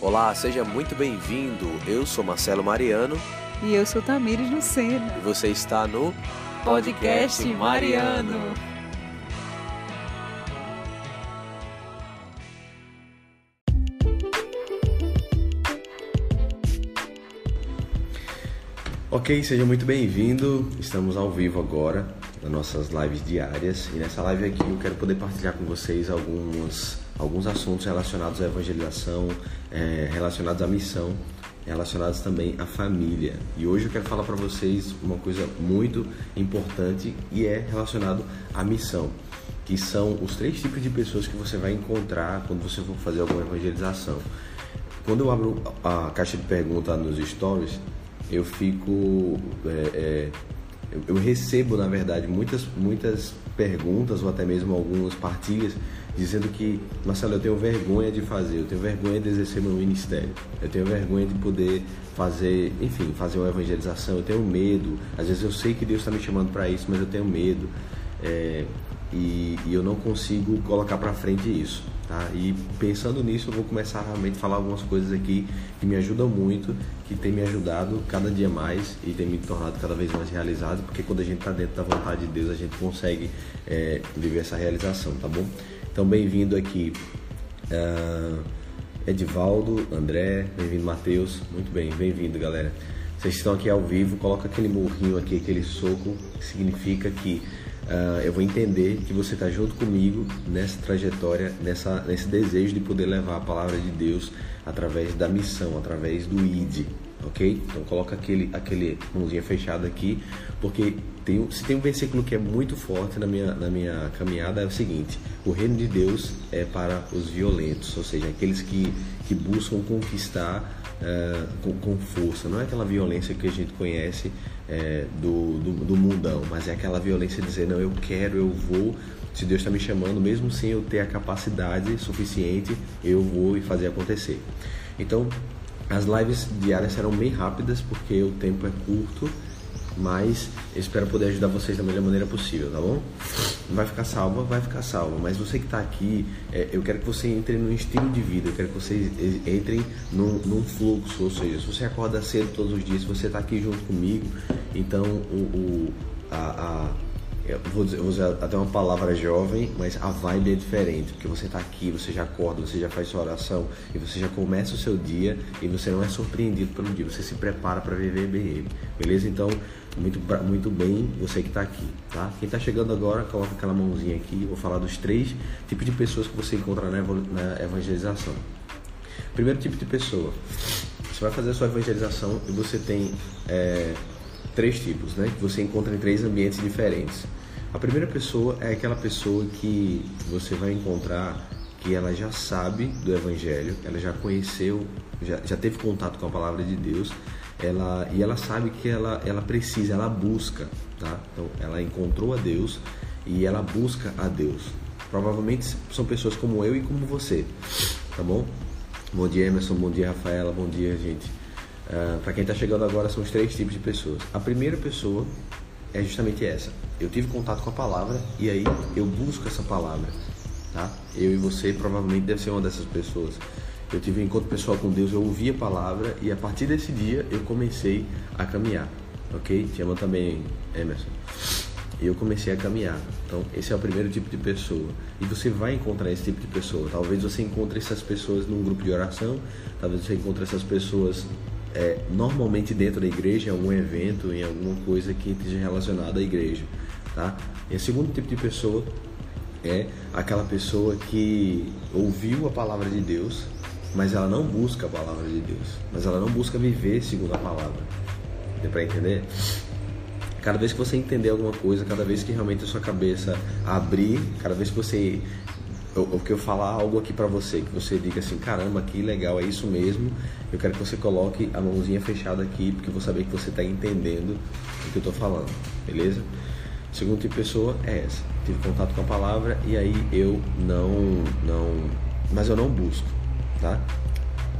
Olá, seja muito bem-vindo. Eu sou Marcelo Mariano E eu sou Tamires Lucena. e você está no Podcast Mariano. Ok, seja muito bem-vindo. Estamos ao vivo agora nas nossas lives diárias e nessa live aqui eu quero poder partilhar com vocês alguns, alguns assuntos relacionados à evangelização, eh, relacionados à missão, relacionados também à família. E hoje eu quero falar para vocês uma coisa muito importante e é relacionado à missão, que são os três tipos de pessoas que você vai encontrar quando você for fazer alguma evangelização. Quando eu abro a caixa de perguntas nos stories, eu fico. é, é, eu, eu recebo, na verdade, muitas, muitas perguntas ou até mesmo algumas partilhas dizendo que, Marcelo, eu tenho vergonha de fazer, eu tenho vergonha de exercer meu ministério, eu tenho vergonha de poder fazer, enfim, fazer uma evangelização, eu tenho medo. Às vezes eu sei que Deus está me chamando para isso, mas eu tenho medo. É, e, e eu não consigo colocar para frente isso. Tá? E pensando nisso, eu vou começar a realmente falar algumas coisas aqui que me ajudam muito, que tem me ajudado cada dia mais e tem me tornado cada vez mais realizado, porque quando a gente está dentro da vontade de Deus, a gente consegue é, viver essa realização, tá bom? Então, bem-vindo aqui, ah, Edivaldo, André, bem-vindo, Matheus, muito bem, bem-vindo, galera. Vocês estão aqui ao vivo, coloca aquele murrinho aqui, aquele soco, que significa que ah, eu vou entender que você está junto comigo nessa trajetória, nessa, nesse desejo de poder levar a palavra de Deus através da missão, através do ID, ok? Então coloca aquele, aquele mãozinha fechada aqui, porque tem, se tem um versículo que é muito forte na minha, na minha caminhada é o seguinte: o reino de Deus é para os violentos, ou seja, aqueles que, que buscam conquistar eh, com, com força. Não é aquela violência que a gente conhece eh, do, do, do mundão, mas é aquela violência de dizer: não, eu quero, eu vou. Se Deus está me chamando, mesmo sem eu ter a capacidade suficiente, eu vou e fazer acontecer. Então, as lives diárias serão bem rápidas porque o tempo é curto, mas eu espero poder ajudar vocês da melhor maneira possível, tá bom? Vai ficar salva, vai ficar salva, mas você que está aqui, é, eu quero que você entre num estilo de vida, eu quero que vocês eh, entrem num, num fluxo, ou seja, se você acorda cedo todos os dias, se você está aqui junto comigo, então o, o- a- a eu vou, dizer- vou usar até uma palavra jovem, mas a vibe é diferente, porque você está aqui, você já acorda, você já faz sua oração e você já começa o seu dia e você não é surpreendido pelo dia, você se prepara para viver bem ele, beleza? Então, muito, muito bem você que está aqui, tá? Quem está chegando agora, coloca aquela mãozinha aqui, vou falar dos três tipos de pessoas que você encontra na evangelização. Primeiro tipo de pessoa, você vai fazer a sua evangelização e você tem é, três tipos, né? Que você encontra em três ambientes diferentes. A primeira pessoa é aquela pessoa que você vai encontrar que ela já sabe do Evangelho, ela já conheceu, já, já teve contato com a palavra de Deus, ela, e ela sabe que ela, ela precisa, ela busca, tá? Então, ela encontrou a Deus e ela busca a Deus. Provavelmente são pessoas como eu e como você, tá bom? Bom dia, Emerson. Bom dia, Rafaela. Bom dia, gente. Para quem está chegando agora, são os três tipos de pessoas. A primeira pessoa é justamente essa. Eu tive contato com a palavra e aí eu busco essa palavra, tá? Eu e você provavelmente deve ser uma dessas pessoas. Eu tive um encontro pessoal com Deus, eu ouvi a palavra e a partir desse dia eu comecei a caminhar, ok? Te também, Emerson eu comecei a caminhar. Então, esse é o primeiro tipo de pessoa. E você vai encontrar esse tipo de pessoa. Talvez você encontre essas pessoas num grupo de oração, talvez você encontre essas pessoas é, normalmente dentro da igreja, em algum evento, em alguma coisa que esteja relacionada à igreja. Tá? E o segundo tipo de pessoa é aquela pessoa que ouviu a palavra de Deus, mas ela não busca a palavra de Deus, mas ela não busca viver segundo a palavra. Deu para entender? Cada vez que você entender alguma coisa, cada vez que realmente a sua cabeça abrir, cada vez que você ou que eu falar algo aqui pra você, que você diga assim, caramba, que legal, é isso mesmo. Eu quero que você coloque a mãozinha fechada aqui, porque eu vou saber que você está entendendo o que eu tô falando, beleza? Segundo tipo de pessoa é essa. Tive contato com a palavra e aí eu não não, mas eu não busco, tá?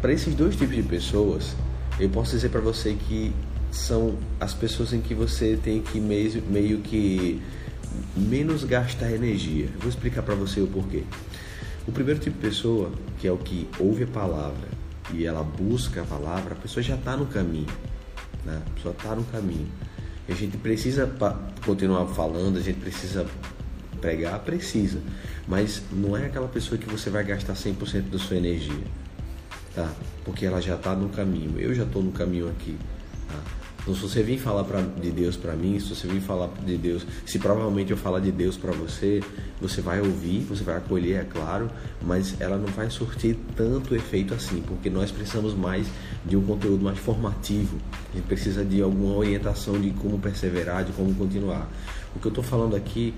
Para esses dois tipos de pessoas, eu posso dizer para você que são as pessoas em que você tem que meio, meio que menos gastar energia. Vou explicar para você o porquê. O primeiro tipo de pessoa, que é o que ouve a palavra e ela busca a palavra, a pessoa já está no caminho. Né? A pessoa está no caminho. E a gente precisa continuar falando, a gente precisa pregar, precisa. Mas não é aquela pessoa que você vai gastar 100% da sua energia. Tá? Porque ela já está no caminho. Eu já estou no caminho aqui. Tá? Então, se você vir falar pra, de Deus para mim, se você vir falar de Deus, se provavelmente eu falar de Deus para você, você vai ouvir, você vai acolher, é claro, mas ela não vai surtir tanto efeito assim, porque nós precisamos mais de um conteúdo mais formativo. A gente precisa de alguma orientação de como perseverar, de como continuar. O que eu estou falando aqui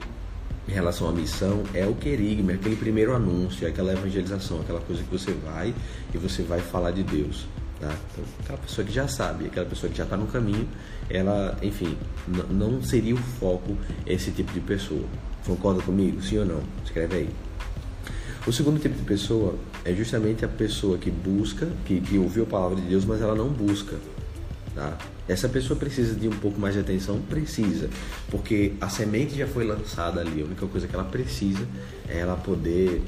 em relação à missão é o querigma, é aquele primeiro anúncio, é aquela evangelização, aquela coisa que você vai e você vai falar de Deus. Tá? Então, aquela pessoa que já sabe, aquela pessoa que já está no caminho, ela, enfim, não seria o foco esse tipo de pessoa. Concorda comigo? Sim ou não? Escreve aí. O segundo tipo de pessoa é justamente a pessoa que busca, que, que ouviu a palavra de Deus, mas ela não busca. Tá? Essa pessoa precisa de um pouco mais de atenção? Precisa, porque a semente já foi lançada ali. A única coisa que ela precisa é ela poder,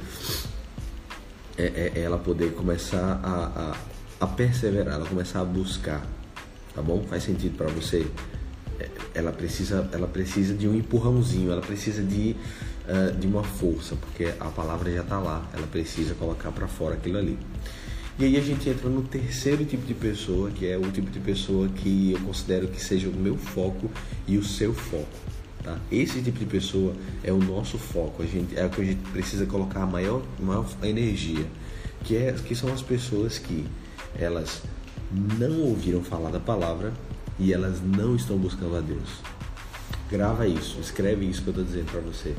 é, é, é ela poder começar a, a a perseverar, ela começar a buscar, tá bom? Faz sentido para você? É, ela precisa, ela precisa de um empurrãozinho, ela precisa de, uh, de uma força, porque a palavra já está lá, ela precisa colocar para fora aquilo ali. E aí a gente entra no terceiro tipo de pessoa, que é o tipo de pessoa que eu considero que seja o meu foco e o seu foco. Tá? Esse tipo de pessoa é o nosso foco, a gente, é o que a gente precisa colocar a maior, maior energia, que, é, que são as pessoas que elas não ouviram falar da palavra e elas não estão buscando a Deus. Grava isso, escreve isso que eu estou dizendo para você.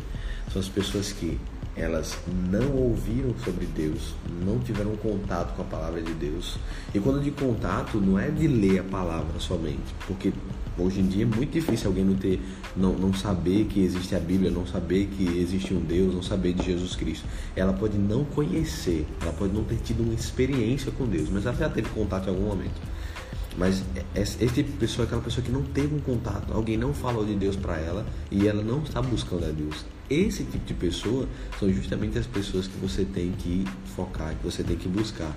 São as pessoas que elas não ouviram sobre Deus, não tiveram contato com a palavra de Deus. E quando de contato, não é de ler a palavra somente, porque hoje em dia é muito difícil alguém não ter, não, não saber que existe a Bíblia, não saber que existe um Deus, não saber de Jesus Cristo. Ela pode não conhecer, ela pode não ter tido uma experiência com Deus, mas ela já teve contato em algum momento. Mas esse tipo de pessoa é aquela pessoa que não teve um contato, alguém não falou de Deus para ela e ela não está buscando a Deus. Esse tipo de pessoa são justamente as pessoas que você tem que focar, que você tem que buscar,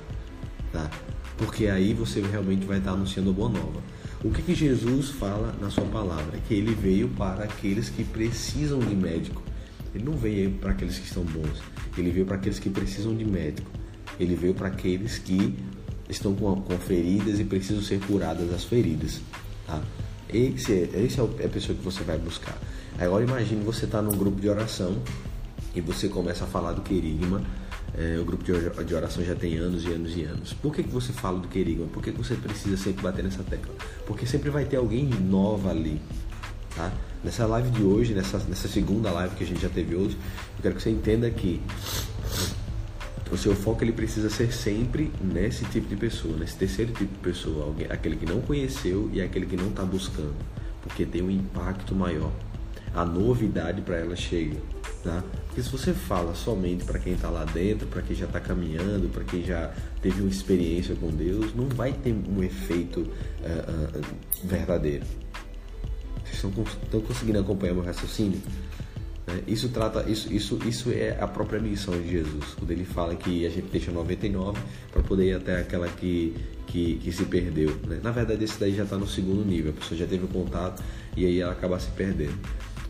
tá? Porque aí você realmente vai estar anunciando a boa nova. O que, que Jesus fala na sua palavra? Que ele veio para aqueles que precisam de médico. Ele não veio para aqueles que estão bons. Ele veio para aqueles que precisam de médico. Ele veio para aqueles que estão com, com feridas e precisam ser curadas as feridas. Tá? Esse, é, esse é, é a pessoa que você vai buscar. Agora imagine você estar tá num grupo de oração e você começa a falar do querigma. É, o grupo de oração já tem anos e anos e anos. Por que, que você fala do querigma? Por que, que você precisa sempre bater nessa tecla? Porque sempre vai ter alguém nova ali. Tá? Nessa live de hoje, nessa, nessa segunda live que a gente já teve hoje, eu quero que você entenda que seu foco ele precisa ser sempre nesse tipo de pessoa, nesse terceiro tipo de pessoa, alguém, aquele que não conheceu e aquele que não está buscando, porque tem um impacto maior. A novidade para ela chega, tá? Porque se você fala somente para quem está lá dentro, para quem já está caminhando, para quem já teve uma experiência com Deus, não vai ter um efeito uh, uh, verdadeiro. Vocês estão, estão conseguindo acompanhar meu raciocínio? Né? Isso trata, isso, isso, isso é a própria missão de Jesus, quando ele fala que a gente deixa 99 para poder ir até aquela que, que, que se perdeu. Né? Na verdade, esse daí já está no segundo nível, a pessoa já teve o contato e aí ela acaba se perdendo.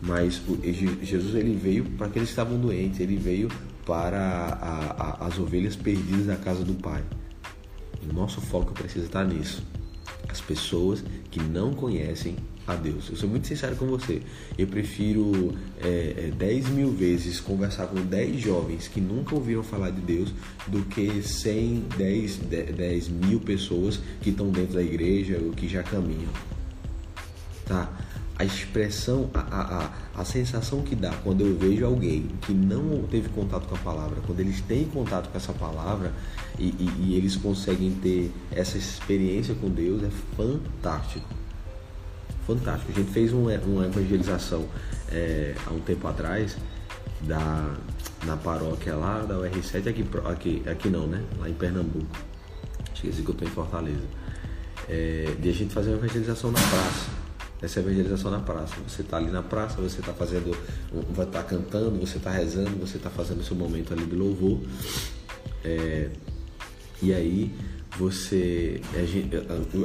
Mas o, Jesus ele veio para aqueles que estavam doentes, ele veio para a, a, as ovelhas perdidas da casa do Pai. O nosso foco precisa estar nisso. As pessoas que não conhecem a Deus. Eu sou muito sincero com você. Eu prefiro é, 10 é, mil vezes conversar com 10 jovens que nunca ouviram falar de Deus do que 100, 10, 10 mil pessoas que estão dentro da igreja ou que já caminham. Tá? A expressão, a, a, a sensação que dá quando eu vejo alguém que não teve contato com a palavra, quando eles têm contato com essa palavra e, e, e eles conseguem ter essa experiência com Deus é fantástico fantástico. A gente fez uma, uma evangelização é, há um tempo atrás da, na paróquia lá da UR7, aqui, aqui, aqui não, né? Lá em Pernambuco. Esqueci que eu estou em Fortaleza. É, de a gente fazer uma evangelização na praça. Essa evangelização na praça. Você está ali na praça, você está fazendo, vai estar tá cantando, você está rezando, você está fazendo seu momento ali de louvor. É, e aí você. Gente,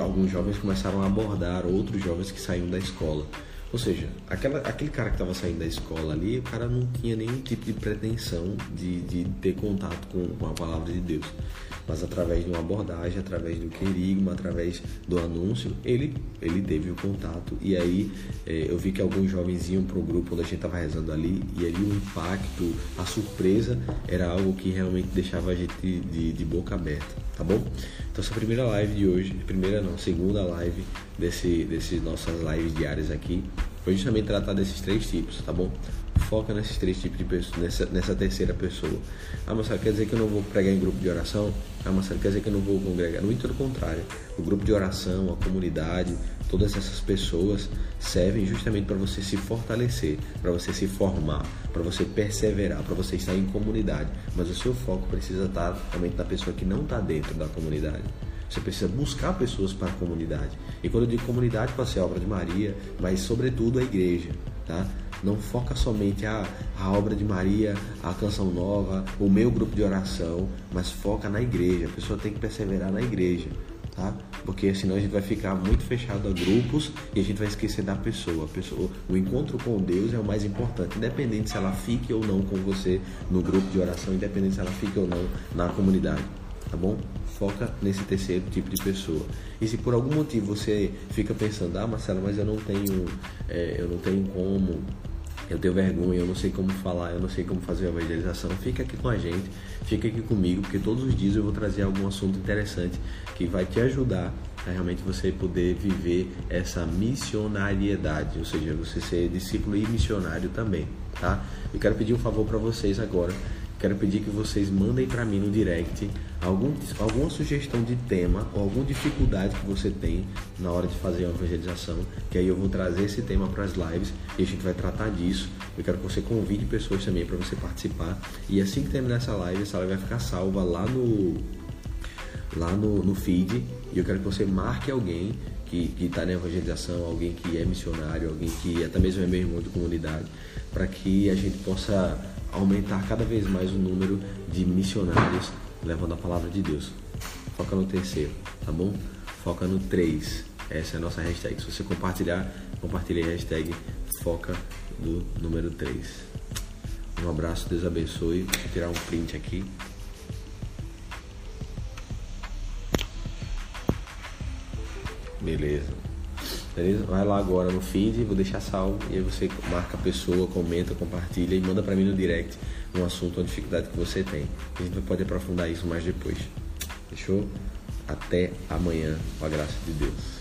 alguns jovens começaram a abordar outros jovens que saíam da escola. Ou seja, aquela, aquele cara que estava saindo da escola ali, o cara não tinha nenhum tipo de pretensão de, de ter contato com, com a palavra de Deus. Mas através de uma abordagem, através do querigma, através do anúncio, ele, ele teve o contato. E aí é, eu vi que alguns jovens iam para o grupo onde a gente estava rezando ali, e ali o impacto, a surpresa era algo que realmente deixava a gente de, de boca aberta, tá bom? Então essa primeira live de hoje, primeira não, segunda live desse, desses nossas lives diárias aqui, foi justamente tratar desses três tipos, tá bom? Foca nesses três tipos de pessoas, nessa, nessa terceira pessoa. Ah, Marcelo, quer dizer que eu não vou pregar em grupo de oração? Ah, Marcelo, quer dizer que eu não vou congregar? Muito pelo contrário. O grupo de oração, a comunidade, todas essas pessoas servem justamente para você se fortalecer, para você se formar, para você perseverar, para você estar em comunidade. Mas o seu foco precisa estar realmente na pessoa que não está dentro da comunidade. Você precisa buscar pessoas para a comunidade. E quando eu digo comunidade, pode ser a obra de Maria, mas sobretudo a igreja, tá? Não foca somente a, a obra de Maria, a canção nova, o meu grupo de oração, mas foca na igreja. A pessoa tem que perseverar na igreja, tá? Porque senão a gente vai ficar muito fechado a grupos e a gente vai esquecer da pessoa. Pessoa. O encontro com Deus é o mais importante, independente se ela fique ou não com você no grupo de oração, independente se ela fique ou não na comunidade, tá bom? foca nesse terceiro tipo de pessoa. E se por algum motivo você fica pensando, ah Marcelo, mas eu não tenho, é, eu não tenho como, eu tenho vergonha, eu não sei como falar, eu não sei como fazer a evangelização, fica aqui com a gente, fica aqui comigo, porque todos os dias eu vou trazer algum assunto interessante que vai te ajudar a realmente você poder viver essa missionariedade, ou seja, você ser discípulo e missionário também, tá? Eu quero pedir um favor para vocês agora quero pedir que vocês mandem para mim no direct algum, alguma sugestão de tema ou alguma dificuldade que você tem na hora de fazer a evangelização, que aí eu vou trazer esse tema para as lives e a gente vai tratar disso. Eu quero que você convide pessoas também para você participar e assim que terminar essa live, essa live vai ficar salva lá no lá no, no feed e eu quero que você marque alguém que está na evangelização, alguém que é missionário, alguém que até mesmo é meu irmão de comunidade, para que a gente possa aumentar cada vez mais o número de missionários levando a palavra de Deus. Foca no terceiro, tá bom? Foca no três. Essa é a nossa hashtag. Se você compartilhar, compartilhe a hashtag Foca do número 3. Um abraço, Deus abençoe. Vou tirar um print aqui. Beleza. Beleza? Vai lá agora no feed, vou deixar salvo e aí você marca a pessoa, comenta, compartilha e manda para mim no direct um assunto, uma dificuldade que você tem. A gente pode aprofundar isso mais depois. Fechou? Até amanhã, com a graça de Deus.